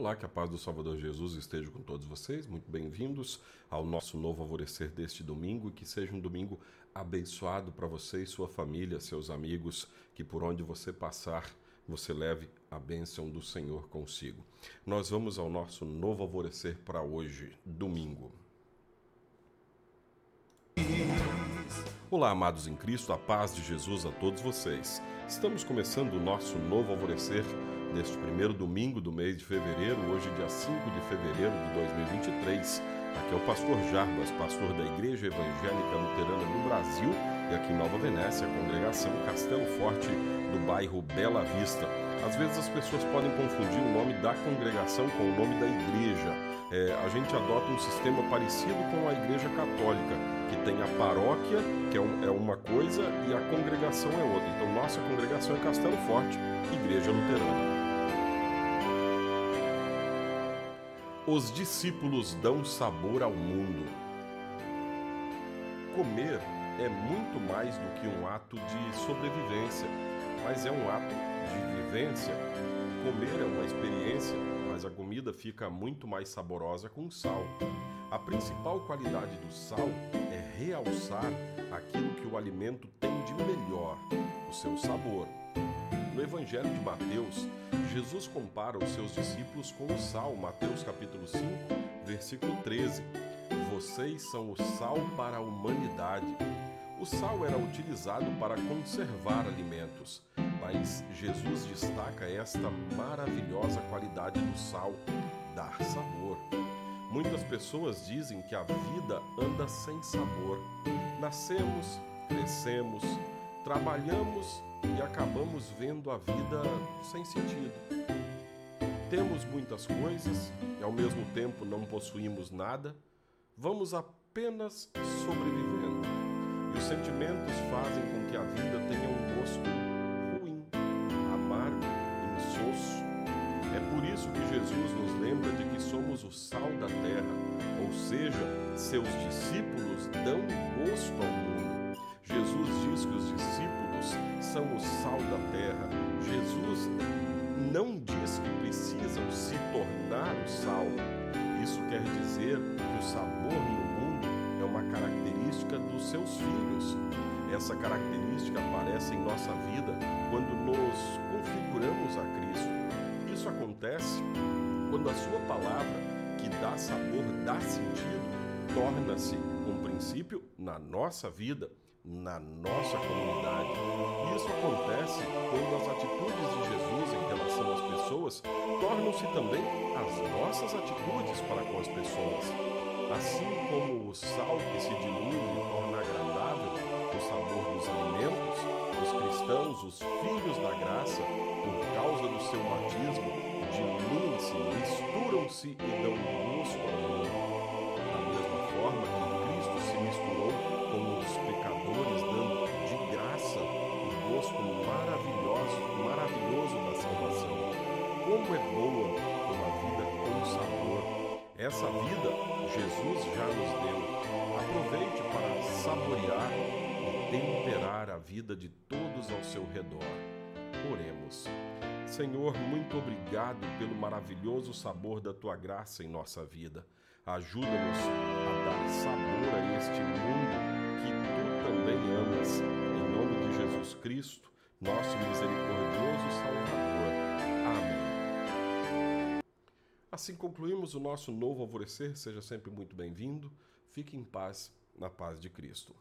Olá, que a paz do Salvador Jesus esteja com todos vocês. Muito bem-vindos ao nosso novo alvorecer deste domingo e que seja um domingo abençoado para você e sua família, seus amigos, que por onde você passar, você leve a bênção do Senhor consigo. Nós vamos ao nosso novo alvorecer para hoje, domingo. Olá, amados em Cristo, a paz de Jesus a todos vocês. Estamos começando o nosso novo alvorecer neste primeiro domingo do mês de fevereiro, hoje, dia 5 de fevereiro de 2023. Aqui é o pastor Jarbas, pastor da Igreja Evangélica Luterana no Brasil e aqui em Nova Venécia, congregação Castelo Forte do bairro Bela Vista. Às vezes as pessoas podem confundir o nome da congregação com o nome da igreja. É, a gente adota um sistema parecido com a Igreja Católica, que tem a paróquia, que é, um, é uma coisa, e a congregação é outra. Então, nossa congregação é Castelo Forte, Igreja Luterana. Os discípulos dão sabor ao mundo. Comer é muito mais do que um ato de sobrevivência, mas é um ato de vivência. Comer é uma experiência, mas a comida fica muito mais saborosa com sal. A principal qualidade do sal é realçar aquilo que o alimento tem de melhor, o seu sabor. No Evangelho de Mateus, Jesus compara os seus discípulos com o sal, Mateus capítulo 5, versículo 13. Vocês são o sal para a humanidade. O sal era utilizado para conservar alimentos, mas Jesus destaca esta maravilhosa qualidade do sal, dar sabor. Muitas pessoas dizem que a vida anda sem sabor. Nascemos, crescemos, trabalhamos e acabamos vendo a vida sem sentido. Temos muitas coisas e ao mesmo tempo não possuímos nada, vamos apenas sobrevivendo. E os sentimentos fazem com que a vida tenha um gosto ruim, amargo, insosso. É por isso que Jesus nos lembra de que somos o sal da terra, ou seja, seus discípulos dão gosto ao mundo. Precisam se tornar o sal. Isso quer dizer que o sabor no mundo é uma característica dos seus filhos. Essa característica aparece em nossa vida quando nos configuramos a Cristo. Isso acontece quando a Sua palavra, que dá sabor, dá sentido, torna-se um princípio na nossa vida na nossa comunidade. Isso acontece quando as atitudes de Jesus em relação às pessoas tornam-se também as nossas atitudes para com as pessoas. Assim como o sal que se dilui e torna agradável o sabor dos alimentos, os cristãos, os filhos da graça, por causa do seu batismo, diluem-se, misturam-se e dão gosto ao mundo. Da mesma forma que Cristo se misturou com os pecadores, dando de graça o gosto maravilhoso, maravilhoso da salvação. Como é boa uma vida com sabor. Essa vida Jesus já nos deu. Aproveite para saborear e temperar a vida de todos ao seu redor. Oremos. Senhor, muito obrigado pelo maravilhoso sabor da tua graça em nossa vida. Ajuda-nos dar sabor a este mundo que tu também amas. Em nome de Jesus Cristo, nosso misericordioso Salvador. Amém. Assim concluímos o nosso novo alvorecer. Seja sempre muito bem-vindo. Fique em paz, na paz de Cristo.